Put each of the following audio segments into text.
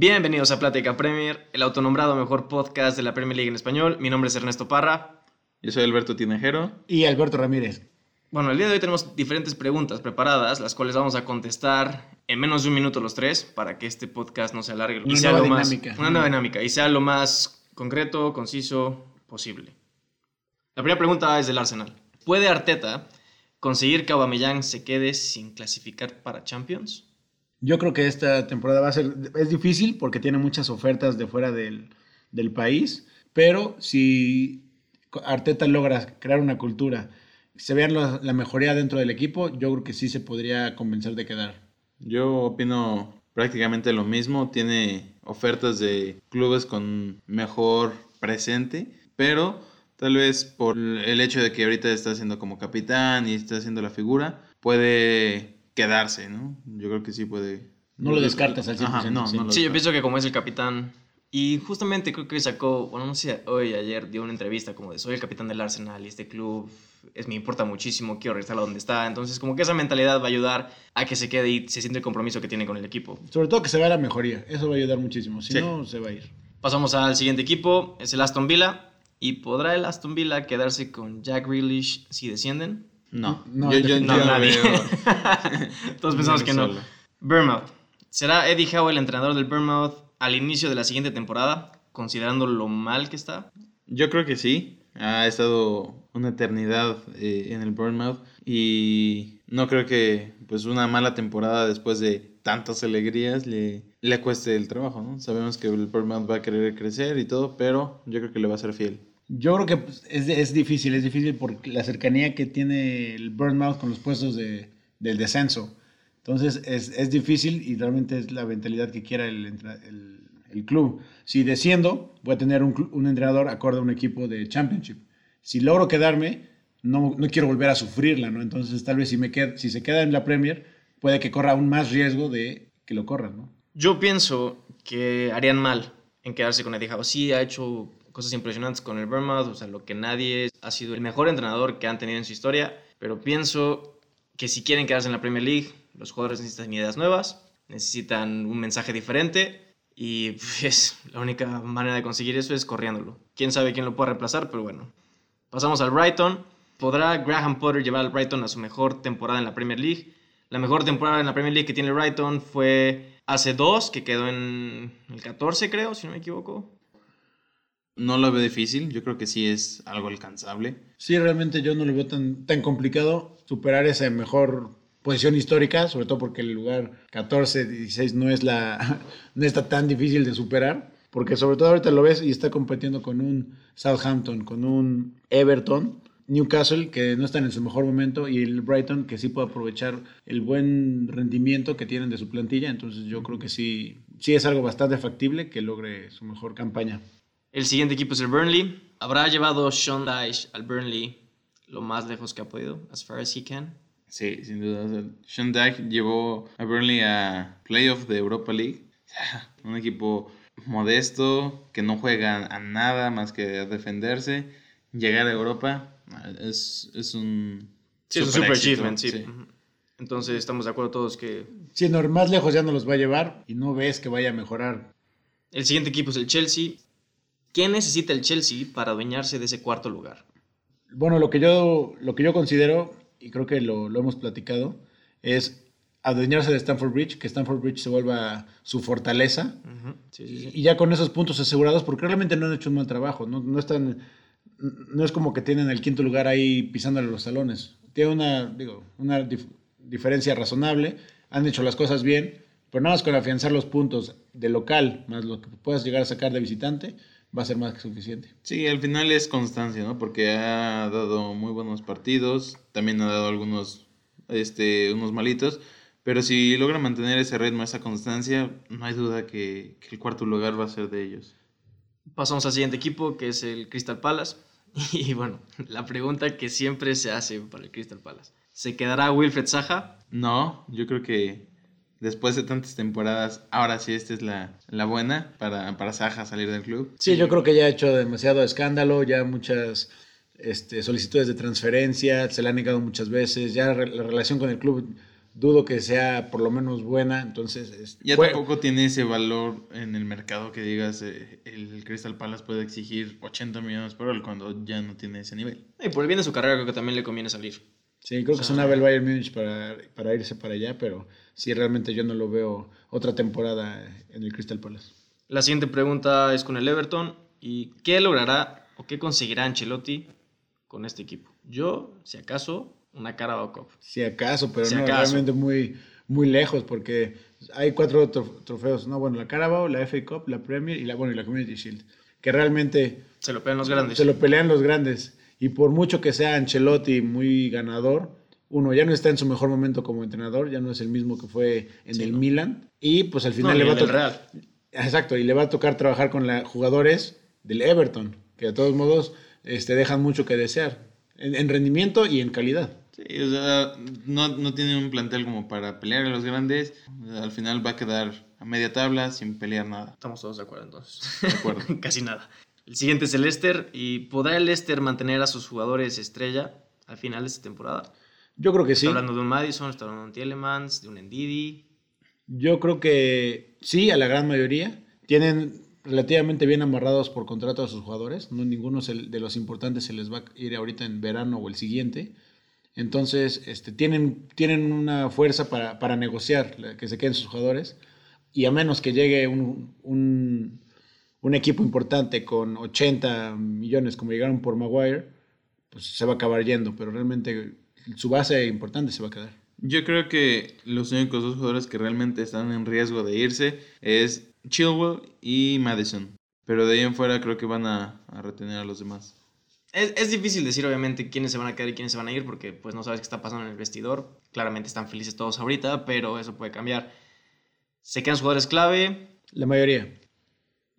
Bienvenidos a Plática Premier, el autonombrado mejor podcast de la Premier League en español. Mi nombre es Ernesto Parra. Yo soy Alberto Tinejero. Y Alberto Ramírez. Bueno, el día de hoy tenemos diferentes preguntas preparadas, las cuales vamos a contestar en menos de un minuto los tres para que este podcast no se alargue. Una y sea nueva lo más, dinámica. Una nueva dinámica y sea lo más concreto, conciso posible. La primera pregunta es del Arsenal. ¿Puede Arteta conseguir que Aubameyang se quede sin clasificar para Champions? Yo creo que esta temporada va a ser, es difícil porque tiene muchas ofertas de fuera del, del país, pero si Arteta logra crear una cultura, se vean la, la mejoría dentro del equipo, yo creo que sí se podría convencer de quedar. Yo opino prácticamente lo mismo. Tiene ofertas de clubes con mejor presente, pero tal vez por el hecho de que ahorita está siendo como capitán y está haciendo la figura, puede quedarse, ¿no? Yo creo que sí puede. No lo descartas al 100%, Ajá, no, sí. no lo Sí, yo pienso que como es el capitán. Y justamente creo que sacó, bueno, no sé, hoy, ayer dio una entrevista como de soy el capitán del Arsenal y este club es, me importa muchísimo, quiero regresar a donde está. Entonces, como que esa mentalidad va a ayudar a que se quede y se siente el compromiso que tiene con el equipo. Sobre todo que se vea la mejoría, eso va a ayudar muchísimo, si Sí. no, se va a ir. Pasamos al siguiente equipo, es el Aston Villa. ¿Y podrá el Aston Villa quedarse con Jack Grealish si descienden? No, No, yo, yo- No, nadie. veo- Todos pensamos que no. Bournemouth. ¿Será Eddie Howe el entrenador del Bournemouth al inicio de la siguiente temporada, considerando lo mal que está? Yo creo que sí. Ha estado una eternidad eh, en el Bournemouth y no creo que pues una mala temporada después de tantas alegrías le, le cueste el trabajo, ¿no? Sabemos que el Bournemouth va a querer crecer y todo, pero yo creo que le va a ser fiel. Yo creo que pues, es, es difícil, es difícil por la cercanía que tiene el Bournemouth con los puestos de, del descenso. Entonces es, es difícil y realmente es la mentalidad que quiera el, el, el club. Si desciendo, voy a tener un, un entrenador acorde a un equipo de Championship. Si logro quedarme, no, no quiero volver a sufrirla, ¿no? Entonces tal vez si, me qued- si se queda en la Premier, puede que corra aún más riesgo de que lo corran, ¿no? Yo pienso que harían mal en quedarse con Eddie Howe. Sí, ha hecho cosas impresionantes con el Bournemouth, o sea, lo que nadie ha sido el mejor entrenador que han tenido en su historia, pero pienso que si quieren quedarse en la Premier League, los jugadores necesitan ideas nuevas, necesitan un mensaje diferente y pues, la única manera de conseguir eso es corriéndolo. Quién sabe quién lo pueda reemplazar, pero bueno. Pasamos al Brighton. ¿Podrá Graham Potter llevar al Brighton a su mejor temporada en la Premier League? La mejor temporada en la Premier League que tiene el Brighton fue hace dos, que quedó en el 14, creo, si no me equivoco. No lo veo difícil, yo creo que sí es algo alcanzable. Sí, realmente yo no lo veo tan, tan complicado superar esa mejor posición histórica, sobre todo porque el lugar 14, 16 no es la no está tan difícil de superar, porque sobre todo ahorita lo ves y está compitiendo con un Southampton, con un Everton, Newcastle que no están en su mejor momento y el Brighton que sí puede aprovechar el buen rendimiento que tienen de su plantilla, entonces yo creo que sí sí es algo bastante factible que logre su mejor campaña. El siguiente equipo es el Burnley. ¿Habrá llevado Sean Dyche al Burnley lo más lejos que ha podido, as far as he can? Sí, sin duda. Sean Dyche llevó a Burnley a playoff de Europa League. Un equipo modesto, que no juega a nada más que a defenderse. Llegar a Europa es, es un... Sí, es un super super éxito, achievement, sí. Entonces estamos de acuerdo todos que Si no, más lejos ya no los va a llevar y no ves que vaya a mejorar el siguiente equipo es el Chelsea. ¿Qué necesita el Chelsea para adueñarse de ese cuarto lugar? Bueno, lo que yo, lo que yo considero, y creo que lo, lo hemos platicado, es adueñarse de Stanford Bridge, que Stanford Bridge se vuelva su fortaleza, Ujú, Sí, sí, sí. y ya con esos puntos asegurados, porque realmente no han hecho un mal trabajo, no, no están, no es como que tienen el quinto lugar ahí pisándole los talones. Tiene una, digo, una dif- diferencia razonable, han hecho las cosas bien, pero nada más con afianzar los puntos de local, más lo que puedas llegar a sacar de visitante, va a ser más que suficiente. Sí, al final es constancia, ¿no? Porque ha dado muy buenos partidos, también ha dado algunos, este, unos malitos, pero si logra mantener ese ritmo, esa constancia, no hay duda que, que el cuarto lugar va a ser de ellos. Pasamos al siguiente equipo, que es el Crystal Palace. Y bueno, la pregunta que siempre se hace para el Crystal Palace. ¿Se quedará Wilfred Saja? No, yo creo que después de tantas temporadas, ahora sí esta es la, la buena para, para Saja salir del club. Sí, yo creo que ya ha hecho demasiado escándalo, ya muchas este, solicitudes de transferencia, se le han negado muchas veces, ya re- la relación con el club dudo que sea por lo menos buena, entonces... es- Ya fue- tampoco tiene ese valor en el mercado que digas eh, el Crystal Palace puede exigir 80 millones por hora cuando ya no tiene ese nivel. Y por el bien de su carrera creo que también le conviene salir. Sí, creo que O sea- sonaba el Bayern Múnich para, para irse para allá, pero sí, realmente yo no lo veo otra temporada en el Crystal Palace. La siguiente pregunta es con el Everton. ¿Y qué logrará o qué conseguirá Ancelotti con este equipo? Yo, si acaso, una Carabao Cup. Si acaso, pero Si no, acaso. realmente muy, muy lejos, porque hay cuatro trof- trofeos, no, bueno, la Carabao, la FA Cup, la Premier y la, bueno, y la Community Shield, que realmente Se lo pegan los grandes. se lo pelean los grandes. Y por mucho que sea Ancelotti muy ganador, uno ya no está en su mejor momento como entrenador, ya no es el mismo que fue en Sí, el no. Milan. Y pues al final le va a tocar. Exacto, y le va a tocar trabajar con la, jugadores del Everton, que de todos modos este, dejan mucho que desear, en, en rendimiento y en calidad. Sí, o sea, no, no tiene un plantel como para pelear a los grandes. Al final va a quedar a media tabla sin pelear nada. Estamos todos de acuerdo entonces. De acuerdo. Casi nada. El siguiente es el Leicester. ¿Y podrá el Leicester mantener a sus jugadores estrella al final de esta temporada? Yo creo que sí. Está hablando de un Madison, está hablando de un Tielemans, de un Ndidi. Yo creo que sí, a la gran mayoría. Tienen relativamente bien amarrados por contrato a sus jugadores. No ninguno se- de los importantes se les va a ir ahorita en verano o el siguiente. Entonces, este, tienen, tienen una fuerza para, para negociar que se queden sus jugadores. Y a menos que llegue un, un, un equipo importante con 80 millones como llegaron por Maguire, pues se va a acabar yendo. Pero realmente su base importante se va a quedar. Yo creo que los únicos dos jugadores que realmente están en riesgo de irse es Chilwell y Madison. Pero de ahí en fuera creo que van a, a retener a los demás. Es, es difícil decir, obviamente, quiénes se van a quedar y quiénes se van a ir, porque pues no sabes qué está pasando en el vestidor. Claramente están felices todos ahorita, pero eso puede cambiar. Se quedan jugadores clave. La mayoría.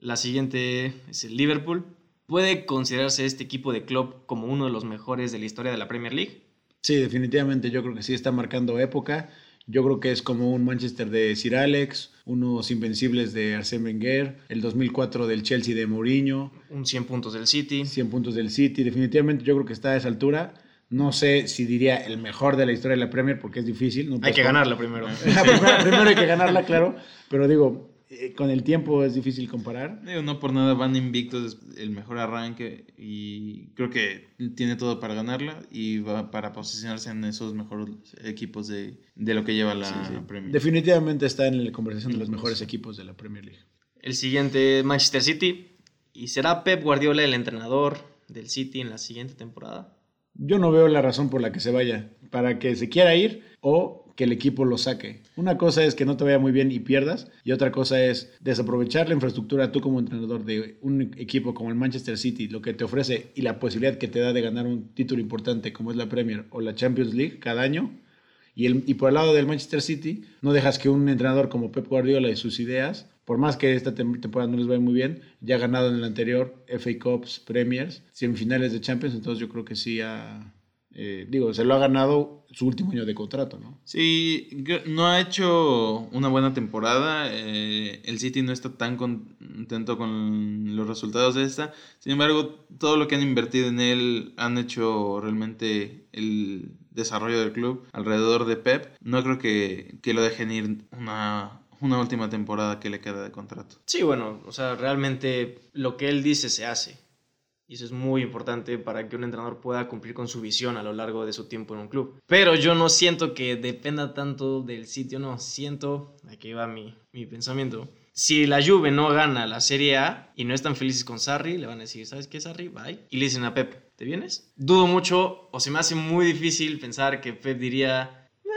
La siguiente es el Liverpool. ¿Puede considerarse este equipo de club como uno de los mejores de la historia de la Premier League? Sí, definitivamente yo creo que sí está marcando época. Yo creo que es como un Manchester de Sir Alex, unos invencibles de Arsène Wenger, el 2004 del Chelsea de Mourinho, Un 100 puntos del City. 100 puntos del City. Definitivamente yo creo que está a esa altura. No sé si diría el mejor de la historia de la Premier porque es difícil. No Hay que ganarla primero. primero, primero hay que ganarla, claro. Pero digo, eh, con el tiempo es difícil comparar. Digo, no por nada van invictos, es el mejor arranque y creo que tiene todo para ganarla y va para posicionarse en esos mejores equipos de, de lo que lleva la Sí, sí. Premier. Definitivamente está en la conversación de los mejores equipos de la Premier League. El siguiente, Manchester City. ¿Y será Pep Guardiola el entrenador del City en la siguiente temporada? Yo no veo la razón por la que se vaya, para que se quiera ir o que el equipo lo saque. Una cosa es que no te vaya muy bien y pierdas, y otra cosa es desaprovechar la infraestructura tú como entrenador de un equipo como el Manchester City, lo que te ofrece y la posibilidad que te da de ganar un título importante como es la Premier o la Champions League cada año. Y, el, y por el lado del Manchester City, no dejas que un entrenador como Pep Guardiola y sus ideas, por más que esta tem- temporada no les vaya muy bien, ya ha ganado en el anterior FA Cups, Premiers, semifinales de Champions, entonces yo creo que sí ha, eh, digo, se lo ha ganado su último año de contrato, ¿no? Sí, no ha hecho una buena temporada. eh, el City no está tan contento con los resultados de esta. Sin embargo, todo lo que han invertido en él han hecho realmente el desarrollo del club alrededor de Pep. No creo que, que lo dejen ir una, una última temporada que le queda de contrato. Sí, bueno, o sea, realmente lo que él dice se hace. Y eso es muy importante para que un entrenador pueda cumplir con su visión a lo largo de su tiempo en un club. Pero yo no siento que dependa tanto del sitio, no. Siento, aquí va mi, mi pensamiento. Si la Juve no gana la Serie A y no están felices con Sarri, le van a decir, ¿sabes qué, Sarri? Bye. Y le dicen a Pep, ¿te vienes? Dudo mucho o se me hace muy difícil pensar que Pep diría, "Eh,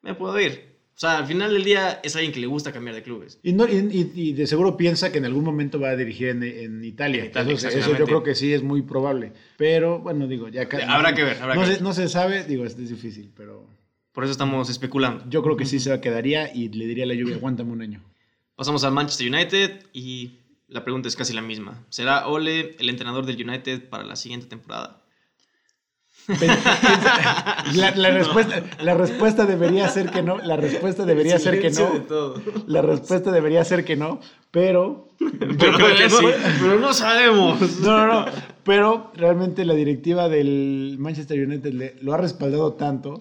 me puedo ir. O sea, al final del día es alguien que le gusta cambiar de clubes. Y, no, y, y- de seguro piensa que en algún momento va a dirigir en, en Italia. En Italia, eso, eso yo creo que sí es muy probable. Pero bueno, digo, ya ca- Habrá que ver, habrá no que se, ver. no se sabe, digo, es, es difícil, pero Por eso estamos especulando. yo creo que sí se quedaría y le diría a la lluvia, aguántame un año. Pasamos al Manchester United y la pregunta es casi la misma. ¿Será Ole el entrenador del United para la siguiente temporada? La, la respuesta, la respuesta debería ser que no. La respuesta debería ser que no. La respuesta debería ser que no. Pero. Yo creo que sí, pero no sabemos. No, no, no. Pero realmente la directiva del Manchester United le- lo ha respaldado tanto.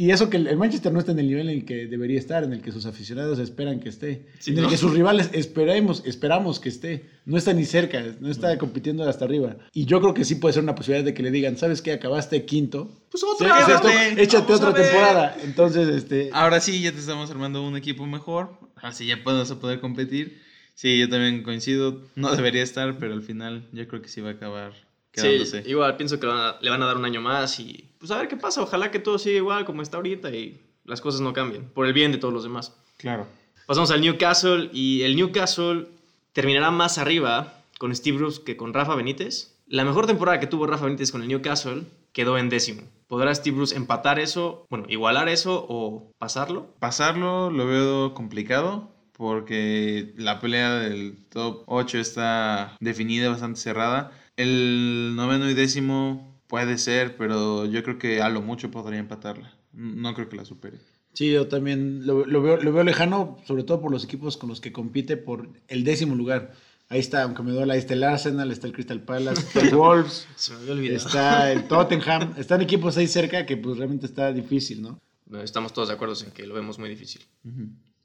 Y eso que el Manchester no está en el nivel en el que debería estar, en el que sus aficionados esperan que esté, Sí, en el ¿no? que sus rivales esperemos, esperamos que esté. No está ni cerca, no está compitiendo hasta arriba. Y yo creo que sí puede ser una posibilidad de que le digan, ¿sabes qué? Acabaste quinto. Pues Sí, otra. esto, Échate, échate otra temporada. Entonces, este, Ahora sí, ya te estamos armando un equipo mejor. Así ya podemos poder competir. Sí, yo también coincido. No debería estar, pero al final yo creo que sí va a acabar quedándose. Sí, igual pienso que le van, a, le van a dar un año más y pues a ver qué pasa. Ojalá que todo siga igual como está ahorita y las cosas no cambien por el bien de todos los demás. Claro. Pasamos al Newcastle y el Newcastle terminará más arriba con Steve Bruce que con Rafa Benítez. La mejor temporada que tuvo Rafa Benítez con el Newcastle quedó en décimo. ¿Podrá Steve Bruce empatar eso, bueno, igualar eso o pasarlo? Pasarlo lo veo complicado porque la pelea del top 8 está definida, bastante cerrada. El noveno y décimo puede ser, pero yo creo que a lo mucho podría empatarla. No creo que la supere. Sí, yo también lo, lo veo, lo veo lejano, sobre todo por los equipos con los que compite por el décimo lugar. Ahí está, aunque me duela, ahí está el Arsenal, está el Crystal Palace, está el Wolves, Se me había está el Tottenham. Están equipos ahí cerca que pues realmente está difícil, ¿no? Estamos todos de acuerdo en que lo vemos muy difícil.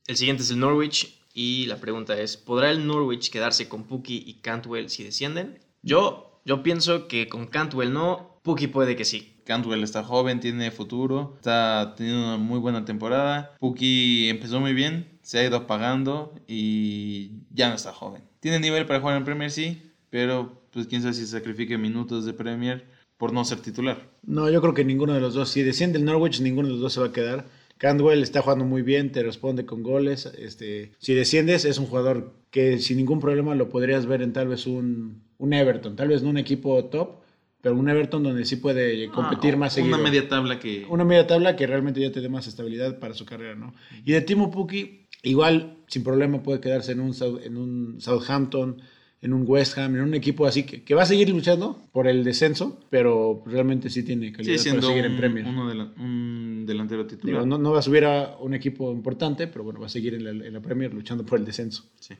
El siguiente es el Norwich y la pregunta es, ¿podrá el Norwich quedarse con Puki y Cantwell si descienden? Yo, yo pienso que con Cantwell no, Puki puede que sí. Cantwell está joven, tiene futuro, está teniendo una muy buena temporada. Puki empezó muy bien, se ha ido apagando y ya no está joven. Tiene nivel para jugar en Premier, sí, pero pues quién sabe si sacrifique minutos de Premier por no ser titular. No, yo creo que ninguno de los dos. Si desciende el Norwich, ninguno de los dos se va a quedar. Cantwell está jugando muy bien, te responde con goles. Este, si desciendes, es un jugador que sin ningún problema lo podrías ver en tal vez un, un Everton. Tal vez no un equipo top, pero un Everton donde sí puede competir Ah, más seguido. Una media tabla que... Una media tabla que realmente ya te dé más estabilidad para su carrera, ¿no? Y de Timo Pukki, igual, sin problema, puede quedarse en un, en un Southampton, en un West Ham, en un equipo así que, que va a seguir luchando por el descenso, pero realmente sí tiene calidad para seguir en Premier. uno de la- un delantero titular. Digo, no, no va a subir a un equipo importante, pero bueno, va a seguir en la, en la Premier luchando por el descenso. Sí.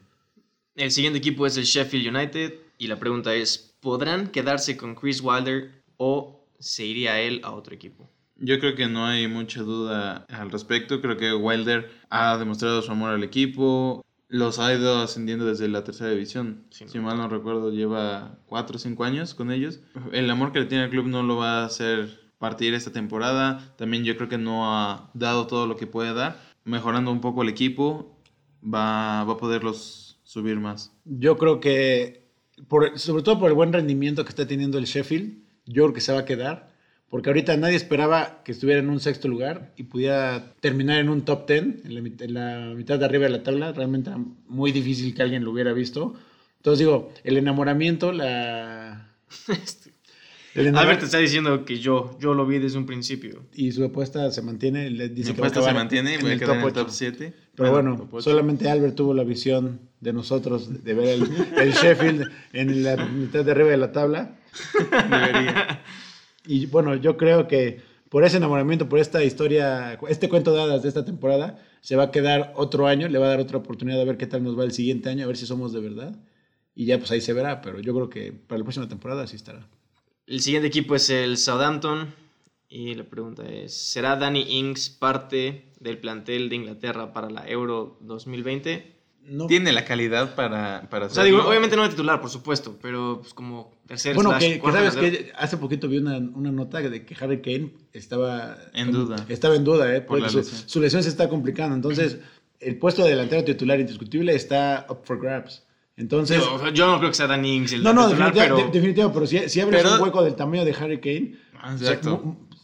El siguiente equipo es el Sheffield United y la pregunta es, ¿podrán quedarse con Chris Wilder o se iría él a otro equipo? Yo creo que no hay mucha duda al respecto. Creo que Wilder ha demostrado su amor al equipo. Los ha ido ascendiendo desde la tercera división. Sí, si mal no recuerdo, lleva 4 o 5 años con ellos. El amor que le tiene al club no lo va a hacer partir esta temporada. También yo creo que no ha dado todo lo que puede dar. Mejorando un poco el equipo, va, va a poderlos subir más. Yo creo que, por, sobre todo por el buen rendimiento que está teniendo el Sheffield, yo creo que se va a quedar. Porque ahorita nadie esperaba que estuviera en un sexto lugar y pudiera terminar en un top 10, en la, en la mitad de arriba de la tabla. Realmente era muy difícil que alguien lo hubiera visto. Entonces digo, el enamoramiento, la... Albert te está diciendo que yo, yo lo vi desde un principio. y su apuesta se mantiene. Le dice Mi que apuesta se mantiene, voy a quedar en el top 7. Pero bueno, solamente Albert tuvo la visión de nosotros de ver el, el Sheffield en la mitad de arriba de la tabla. debería. Y bueno, yo creo que por ese enamoramiento, por esta historia, este cuento de hadas de esta temporada, se va a quedar otro año, le va a dar otra oportunidad a ver qué tal nos va el siguiente año, a ver si somos de verdad. Y ya pues ahí se verá, pero yo creo que para la próxima temporada sí estará. El siguiente equipo es el Southampton y la pregunta es, ¿será Danny Ings parte del plantel de Inglaterra para la Euro 2020? No, Tiene la calidad para, para O sea, digo, obviamente no de titular, por supuesto, pero pues como tercer bueno, slash que, que sabes que hace poquito vi una, una nota de que Harry Kane estaba En duda. Estaba en duda, ¿eh? Por Porque la su, lesión. su lesión se está complicando. Entonces, el puesto de delantero titular indiscutible está up for grabs. Entonces, Digo, o sea, yo no creo que sea Danny Ings el no, no, titular, definitiva- pero de- definitivo, pero si, si abres Pero- un hueco del tamaño de Harry Kane, Ah, o sea,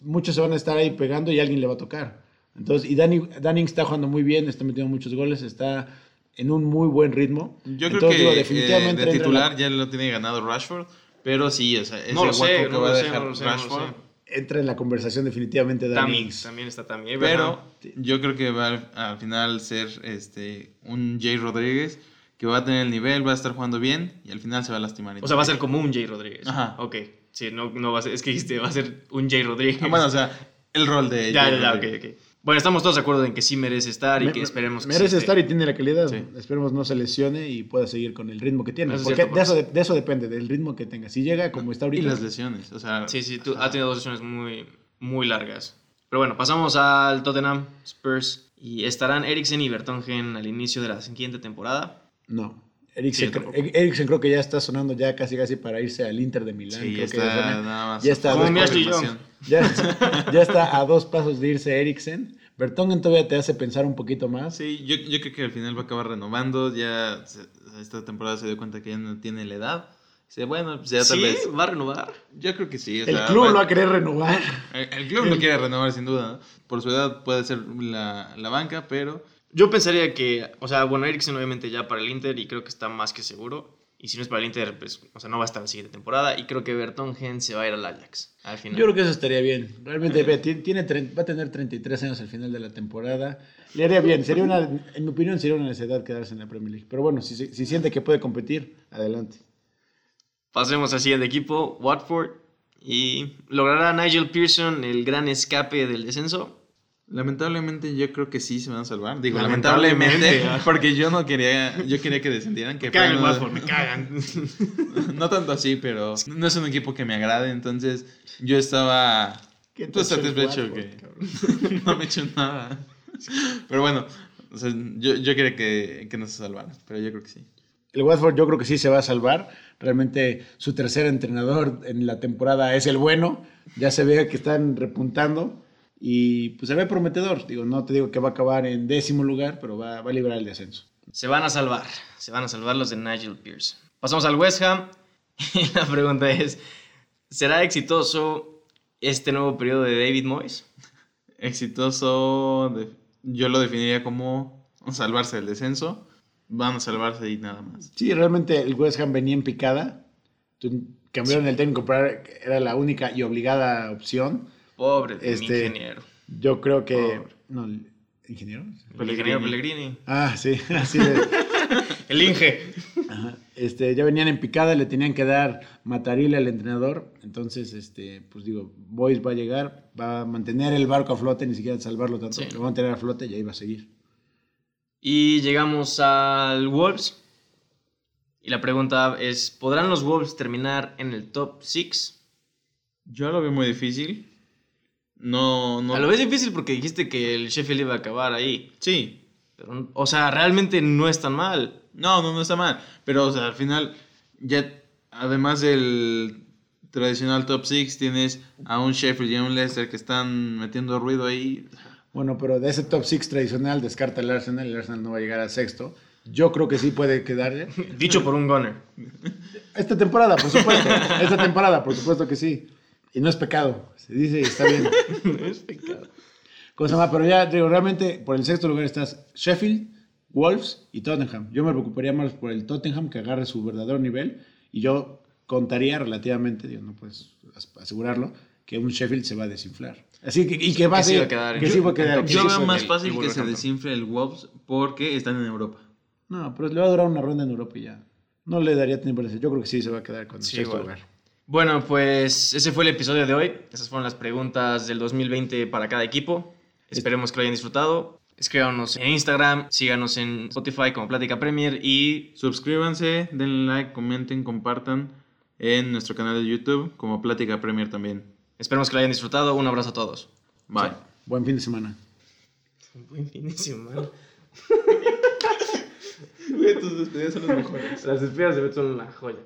muchos se van a estar ahí pegando y alguien le va a tocar. Entonces, y Danny, Danny está jugando muy bien, está metiendo muchos goles, está en un muy buen ritmo. Yo creo Entonces, que digo, eh, definitivamente de titular la- ya lo tiene ganado Rashford, pero sí, o sea, ese no lo hueco sé, que no va a dejar no no Rashford. sé. entra en la conversación definitivamente Danny Ings. también está también. Pero yo creo que va al, al final ser este un Jay Rodríguez que va a tener el nivel, va a estar jugando bien y al final se va a lastimar. O sea, va a ser como un Jay Rodríguez. Ajá. Ok. Sí, no, no va a ser. Es que dijiste, va a ser un Jay Rodríguez. Ah, bueno, o sea, el rol de ya, Jay ya, ya, ok, ok. Bueno, estamos todos de acuerdo en que sí merece estar y Me- que esperemos que Merece estar y tiene la calidad. Sí. Esperemos no se lesione y pueda seguir con el ritmo que tiene. Eso es porque cierto, de, eso, porque- de, de eso depende, del ritmo que tenga. Si llega como está Y ahorita. las lesiones, o sea, Sí, sí, tú, ha tenido dos sesiones muy, muy largas. Pero bueno, pasamos al Tottenham Spurs y estarán Eriksen y Bertongen al inicio de la siguiente temporada. No. Eriksen, Sí. Er- Eriksen creo que ya está sonando ya casi casi para irse al Inter de Milán. Sí, creo está que ya suena. nada más. ya está. Como Como mi Ashley confirmación. Ya, ya está a dos pasos de irse Eriksen. Bertongen todavía te hace pensar un poquito más. Sí, yo, yo creo que al final va a acabar renovando. Ya se- esta temporada se dio cuenta que ya no tiene la edad. Dice, bueno, pues ya tal ¿Sí? vez. ¿Va a renovar? Yo creo que sí. o El sea, club va- lo va a querer renovar. El, el club lo quiere renovar sin duda. ¿no? Por su edad puede ser la, la banca, pero Yo pensaría que, o sea, bueno, Eriksen obviamente ya para el Inter y creo que está más que seguro. Y si no es para el Inter, pues, o sea, no va a estar la siguiente temporada. Y creo que Bertongen se va a ir al Ajax al final. Yo creo que eso estaría bien. Realmente tiene, va a tener 33 años al final de la temporada. Le haría bien. Sería una, en mi opinión, sería una necesidad quedarse en la Premier League. Pero bueno, si, si siente que puede competir, adelante. Pasemos al siguiente equipo, Watford. Y logrará Nigel Pearson el gran escape del descenso. Lamentablemente yo creo que sí se van a salvar. Digo, Lamentablemente, lamentablemente, porque yo no quería, yo quería que descendieran. Que Me cagan el Watford, me cagan. No tanto así, pero no es un equipo que me agrade, entonces yo estaba ¿Qué te pues, satisfecho que no me he hecho nada. Pero bueno, o sea, yo, yo quería que, que no se salvaran, pero yo creo que sí. El Watford yo creo que sí se va a salvar. Realmente su tercer entrenador en la temporada es el bueno. Ya se ve que están repuntando. Y pues se ve prometedor. Digo, no te digo que va a acabar en décimo lugar, pero va, va a librar el descenso. Se van a salvar. Se van a salvar los de Nigel Pearson. Pasamos al West Ham. Y la pregunta es: ¿será exitoso este nuevo periodo de David Moyes? Exitoso, de- yo lo definiría como salvarse del descenso. Van a salvarse y nada más. Sí, realmente el West Ham venía en picada. Tu- Cambiaron el técnico, pero era la única y obligada opción. Pobre de mi Este- ingeniero. Yo creo que. Pobre. No, ¿el ¿ingeniero? El ingeniero Pellegrini. Ah, sí, así de. El Inge. Ajá. Este, ya venían en picada, le tenían que dar matarile al entrenador. Entonces, este, pues digo, Boys va a llegar, va a mantener el barco a flote, ni siquiera salvarlo tanto. Sí. Lo va a mantener a flote y ahí va a seguir. Y llegamos al Wolves. Y la pregunta es: ¿podrán los Wolves terminar en el top 6? Yo lo veo muy difícil. No, no. A lo ves difícil porque dijiste que el Sheffield iba a acabar ahí. Sí, Pero, o sea, realmente no es tan mal. No, no, no está mal. Pero, o sea, al final, ya, además del tradicional top 6, tienes a un Sheffield y a un Leicester que están metiendo ruido ahí. Bueno, pero de ese top 6 tradicional descarta el Arsenal. El Arsenal no va a llegar al sexto. Yo creo que sí puede quedarle. Dicho por un gunner. Esta temporada, por supuesto. Esta temporada, por supuesto que sí. Y no es pecado. Se dice y está bien. es pecado. ¿Cómo se llama? Pero ya, digo, realmente por el sexto lugar estás Sheffield, Wolves y Tottenham. Yo me preocuparía más por el Tottenham que agarre su verdadero nivel y yo contaría relativamente, digo, no puedes as- asegurarlo, que un Sheffield se va a desinflar. Así que, y que va Que a sí ser- va a quedar en- que sí va a quedar. en que Yo veo a- más fácil que se desinfle el Wolves porque están en Europa. No, pero le va a durar una ronda en Europa y ya. No le daría tiempo de Yo creo que sí se va a quedar con el Sí, sexto igual. lugar. Bueno, pues ese fue el episodio de hoy. Esas fueron las preguntas del 2020 para cada equipo. Esperemos que lo hayan disfrutado. Escríbanos en Instagram, síganos en Spotify como Plática Premier y Suscríbanse, denle like, comenten, compartan en nuestro canal de YouTube como Plática Premier también. esperemos que lo hayan disfrutado. Un abrazo a todos. Bye. Buen fin de semana. Buen fin de semana. tus despedidas son las mejores. Las despedidas de Beto son una joya.